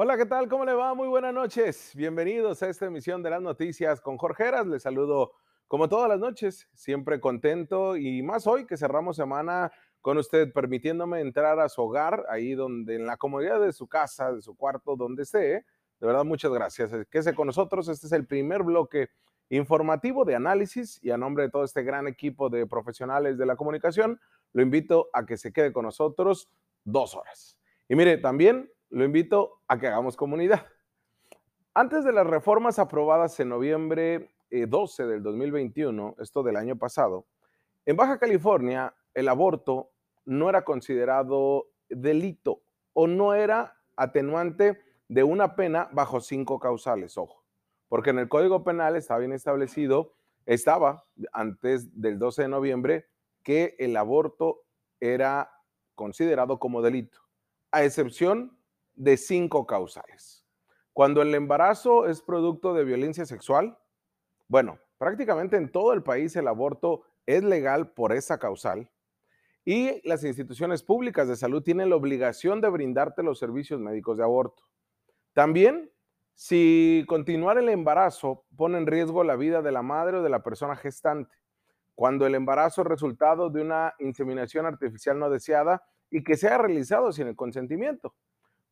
Hola, ¿qué tal? ¿Cómo le va? Muy buenas noches. Bienvenidos a esta emisión de las noticias con Jorge. Les saludo como todas las noches, siempre contento y más hoy que cerramos semana con usted, permitiéndome entrar a su hogar, ahí donde en la comodidad de su casa, de su cuarto, donde esté. De verdad, muchas gracias. Quédese con nosotros. Este es el primer bloque informativo de análisis y a nombre de todo este gran equipo de profesionales de la comunicación, lo invito a que se quede con nosotros dos horas. Y mire, también lo invito a que hagamos comunidad. Antes de las reformas aprobadas en noviembre 12 eh, del 2021, esto del año pasado, en Baja California el aborto no era considerado delito o no era atenuante de una pena bajo cinco causales, ojo, porque en el Código Penal está bien establecido, estaba antes del 12 de noviembre, que el aborto era considerado como delito, a excepción de cinco causales. Cuando el embarazo es producto de violencia sexual, bueno, prácticamente en todo el país el aborto es legal por esa causal y las instituciones públicas de salud tienen la obligación de brindarte los servicios médicos de aborto. También, si continuar el embarazo pone en riesgo la vida de la madre o de la persona gestante, cuando el embarazo es resultado de una inseminación artificial no deseada y que sea realizado sin el consentimiento.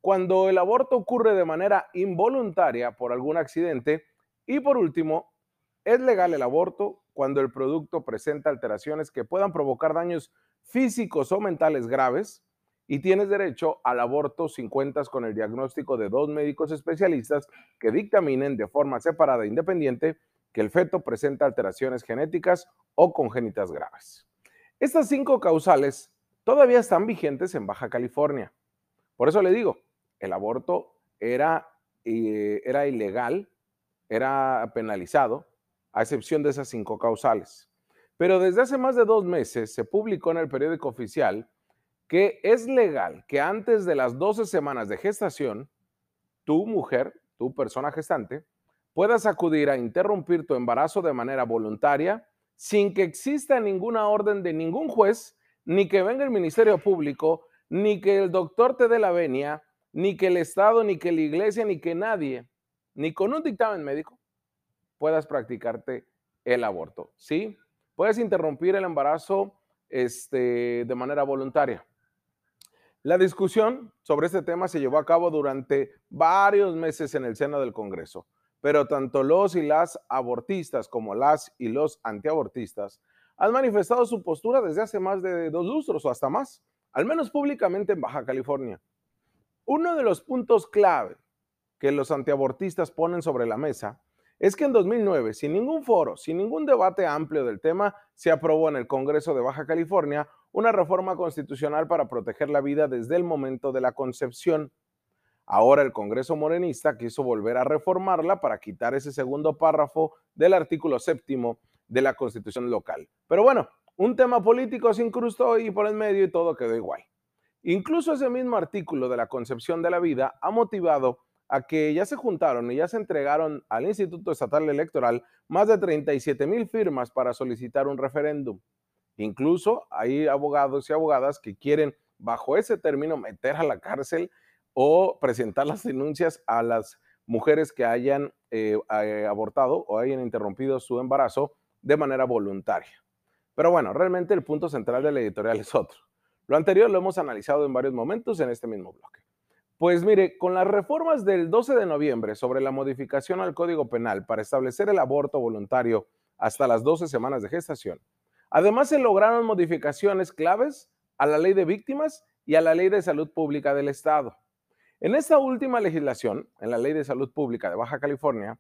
Cuando el aborto ocurre de manera involuntaria por algún accidente. Y por último, es legal el aborto cuando el producto presenta alteraciones que puedan provocar daños físicos o mentales graves y tienes derecho al aborto sin cuentas con el diagnóstico de dos médicos especialistas que dictaminen de forma separada e independiente que el feto presenta alteraciones genéticas o congénitas graves. Estas cinco causales todavía están vigentes en Baja California. Por eso le digo, el aborto era, eh, era ilegal, era penalizado, a excepción de esas cinco causales. Pero desde hace más de dos meses se publicó en el periódico oficial que es legal que antes de las 12 semanas de gestación, tu mujer, tu persona gestante, puedas acudir a interrumpir tu embarazo de manera voluntaria sin que exista ninguna orden de ningún juez, ni que venga el Ministerio Público, ni que el doctor te dé la venia, ni que el Estado, ni que la iglesia, ni que nadie, ni con un dictamen médico, puedas practicarte el aborto. ¿Sí? Puedes interrumpir el embarazo este, de manera voluntaria. La discusión sobre este tema se llevó a cabo durante varios meses en el seno del Congreso, pero tanto los y las abortistas como las y los antiabortistas han manifestado su postura desde hace más de dos lustros o hasta más, al menos públicamente en Baja California. Uno de los puntos clave que los antiabortistas ponen sobre la mesa es que en 2009, sin ningún foro, sin ningún debate amplio del tema, se aprobó en el Congreso de Baja California una reforma constitucional para proteger la vida desde el momento de la concepción. Ahora el Congreso morenista quiso volver a reformarla para quitar ese segundo párrafo del artículo séptimo de la Constitución local. Pero bueno, un tema político se incrustó y por el medio y todo quedó igual. Incluso ese mismo artículo de la concepción de la vida ha motivado a que ya se juntaron y ya se entregaron al Instituto Estatal Electoral más de 37 mil firmas para solicitar un referéndum. Incluso hay abogados y abogadas que quieren, bajo ese término, meter a la cárcel o presentar las denuncias a las mujeres que hayan eh, eh, abortado o hayan interrumpido su embarazo de manera voluntaria. Pero bueno, realmente el punto central del editorial es otro. Lo anterior lo hemos analizado en varios momentos en este mismo bloque. Pues mire, con las reformas del 12 de noviembre sobre la modificación al Código Penal para establecer el aborto voluntario hasta las 12 semanas de gestación, además se lograron modificaciones claves a la ley de víctimas y a la ley de salud pública del Estado. En esta última legislación, en la ley de salud pública de Baja California,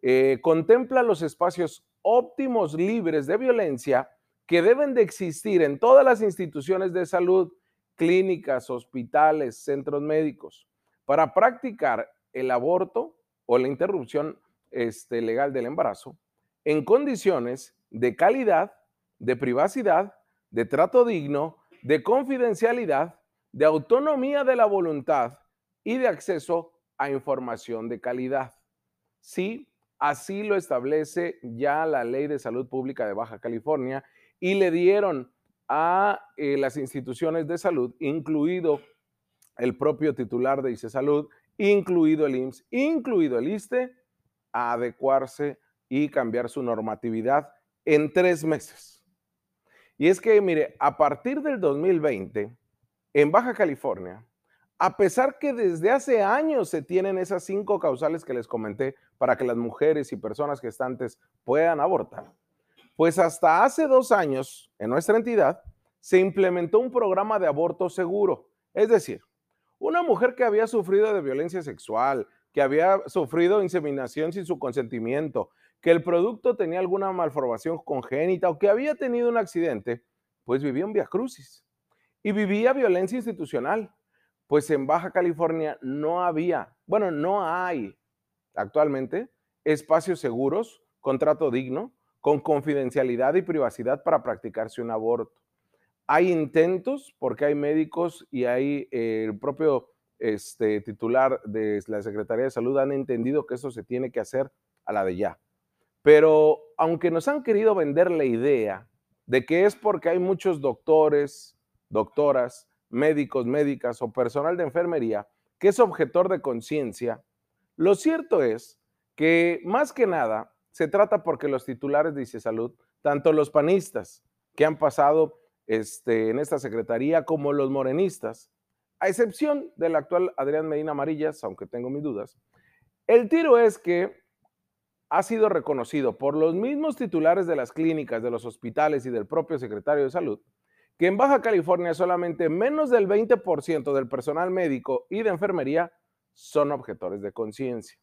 eh, contempla los espacios óptimos libres de violencia que deben de existir en todas las instituciones de salud, clínicas, hospitales, centros médicos, para practicar el aborto o la interrupción este, legal del embarazo en condiciones de calidad, de privacidad, de trato digno, de confidencialidad, de autonomía de la voluntad y de acceso a información de calidad. Sí, así lo establece ya la Ley de Salud Pública de Baja California y le dieron a eh, las instituciones de salud, incluido el propio titular de ICE Salud incluido el IMSS, incluido el ISTE, a adecuarse y cambiar su normatividad en tres meses. Y es que, mire, a partir del 2020, en Baja California, a pesar que desde hace años se tienen esas cinco causales que les comenté para que las mujeres y personas gestantes puedan abortar, pues hasta hace dos años en nuestra entidad se implementó un programa de aborto seguro. Es decir, una mujer que había sufrido de violencia sexual, que había sufrido inseminación sin su consentimiento, que el producto tenía alguna malformación congénita o que había tenido un accidente, pues vivía en Via Crucis y vivía violencia institucional. Pues en Baja California no había, bueno, no hay actualmente espacios seguros, contrato digno, con confidencialidad y privacidad para practicarse un aborto. Hay intentos porque hay médicos y hay eh, el propio este, titular de la Secretaría de Salud han entendido que eso se tiene que hacer a la de ya. Pero aunque nos han querido vender la idea de que es porque hay muchos doctores, doctoras, médicos, médicas o personal de enfermería que es objetor de conciencia, lo cierto es que más que nada se trata porque los titulares de Salud, tanto los panistas que han pasado este, en esta secretaría como los morenistas, a excepción del actual Adrián Medina Amarillas, aunque tengo mis dudas, el tiro es que ha sido reconocido por los mismos titulares de las clínicas, de los hospitales y del propio secretario de salud, que en Baja California solamente menos del 20% del personal médico y de enfermería son objetores de conciencia.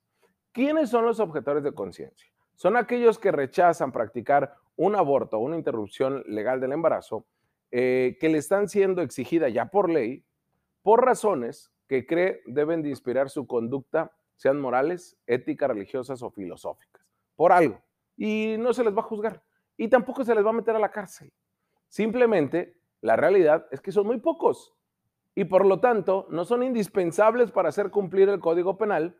¿Quiénes son los objetores de conciencia? Son aquellos que rechazan practicar un aborto o una interrupción legal del embarazo eh, que le están siendo exigida ya por ley por razones que cree deben de inspirar su conducta, sean morales, éticas, religiosas o filosóficas por algo y no se les va a juzgar y tampoco se les va a meter a la cárcel. Simplemente la realidad es que son muy pocos y por lo tanto no son indispensables para hacer cumplir el Código Penal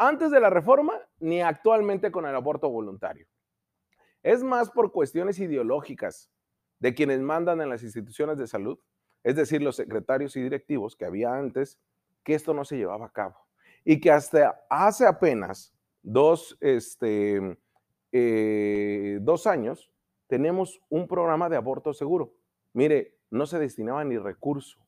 antes de la reforma ni actualmente con el aborto voluntario. Es más por cuestiones ideológicas de quienes mandan en las instituciones de salud, es decir, los secretarios y directivos que había antes, que esto no se llevaba a cabo. Y que hasta hace apenas dos, este, eh, dos años, tenemos un programa de aborto seguro. Mire, no se destinaba ni recurso.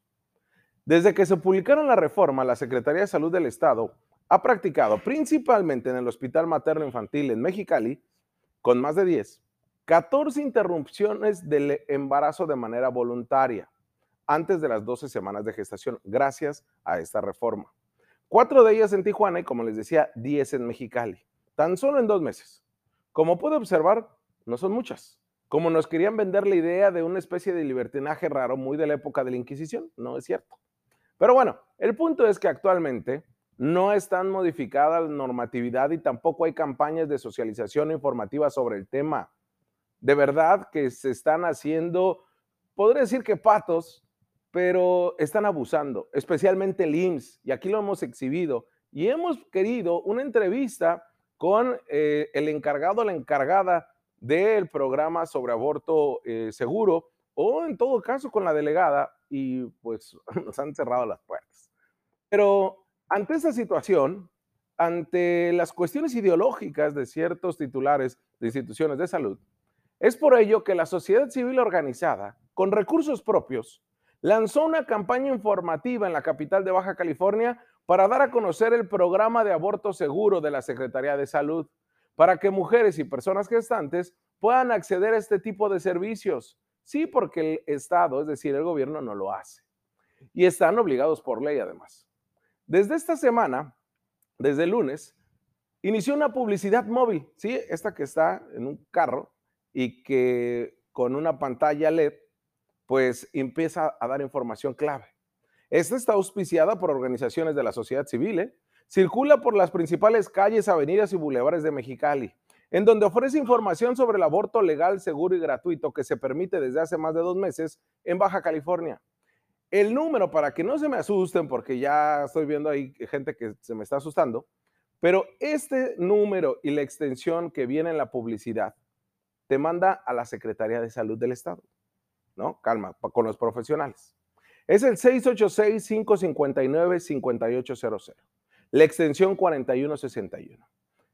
Desde que se publicaron la reforma, la Secretaría de Salud del Estado ha practicado principalmente en el Hospital Materno Infantil en Mexicali, con más de 10, 14 interrupciones del embarazo de manera voluntaria antes de las 12 semanas de gestación, gracias a esta reforma. Cuatro de ellas en Tijuana y, como les decía, diez en Mexicali. Tan solo en dos meses. Como puede observar, no son muchas. Como nos querían vender la idea de una especie de libertinaje raro muy de la época de la Inquisición, no es cierto. Pero bueno, el punto es que actualmente no están modificada la normatividad y tampoco hay campañas de socialización informativa sobre el tema. De verdad que se están haciendo, podría decir que patos, pero están abusando, especialmente el IMSS, y aquí lo hemos exhibido, y hemos querido una entrevista con eh, el encargado la encargada del programa sobre aborto eh, seguro, o en todo caso con la delegada, y pues nos han cerrado las puertas. Pero ante esa situación, ante las cuestiones ideológicas de ciertos titulares de instituciones de salud, es por ello que la sociedad civil organizada, con recursos propios, lanzó una campaña informativa en la capital de Baja California para dar a conocer el programa de aborto seguro de la Secretaría de Salud, para que mujeres y personas gestantes puedan acceder a este tipo de servicios. Sí, porque el Estado, es decir, el gobierno, no lo hace. Y están obligados por ley, además. Desde esta semana, desde lunes, inició una publicidad móvil, ¿sí? Esta que está en un carro y que con una pantalla LED pues empieza a dar información clave. Esta está auspiciada por organizaciones de la sociedad civil, ¿eh? circula por las principales calles, avenidas y bulevares de Mexicali, en donde ofrece información sobre el aborto legal, seguro y gratuito que se permite desde hace más de dos meses en Baja California. El número, para que no se me asusten, porque ya estoy viendo ahí gente que se me está asustando, pero este número y la extensión que viene en la publicidad te manda a la Secretaría de Salud del Estado. ¿no? Calma, con los profesionales. Es el 686-559-5800. la extensión 4161.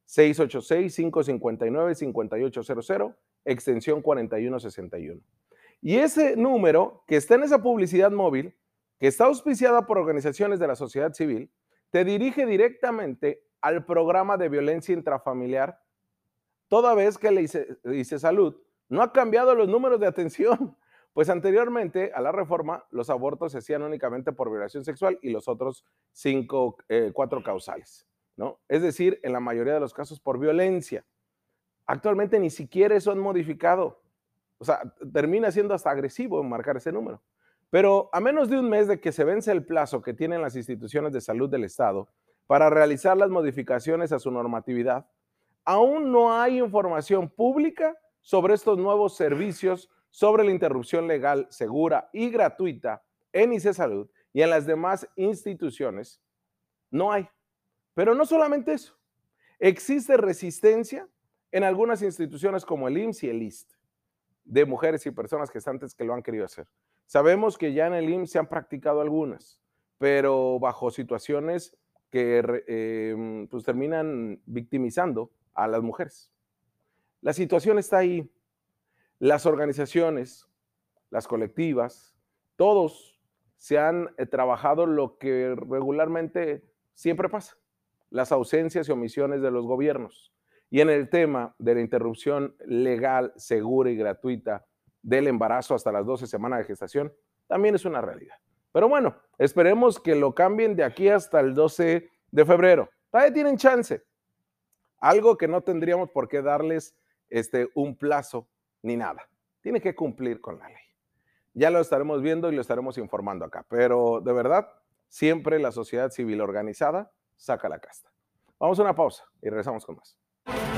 686-559-5800, extensión 4161. Y ese número que está en esa publicidad móvil, que está auspiciada por organizaciones de la sociedad civil, te dirige directamente al programa de violencia intrafamiliar, toda vez que le dice, salud no ha cambiado los números de atención, pues anteriormente a la reforma los abortos se hacían únicamente por violación sexual y los otros cinco, eh, cuatro causales, ¿no? Es decir, en la mayoría de los casos por violencia. Actualmente ni siquiera eso han modificado. O sea, termina siendo hasta agresivo marcar ese número. Pero a menos de un mes de que se vence el plazo que tienen las instituciones de salud del Estado para realizar las modificaciones a su normatividad, aún no hay información pública sobre estos nuevos servicios sobre la interrupción legal segura y gratuita en ICE Salud y en las demás instituciones. No hay. Pero no solamente eso. Existe resistencia en algunas instituciones como el IMSS y el IST de mujeres y personas gestantes que lo han querido hacer. Sabemos que ya en el IMSS se han practicado algunas, pero bajo situaciones que em, pues terminan victimizando a las mujeres. La situación está ahí. Las organizaciones, las colectivas, todos se han eh, trabajado lo que regularmente siempre pasa, las ausencias y omisiones de los gobiernos. Y en el tema de la interrupción legal, segura y gratuita del embarazo hasta las 12 semanas de gestación también es una realidad. Pero bueno, esperemos que lo cambien de aquí hasta el 12 de febrero. Todavía tienen chance. Algo que no tendríamos por qué darles este, un plazo ni nada. Tiene que cumplir con la ley. Ya lo estaremos viendo y lo estaremos informando acá. Pero de verdad, siempre la sociedad civil organizada saca la casta. Vamos a una pausa y regresamos con más. you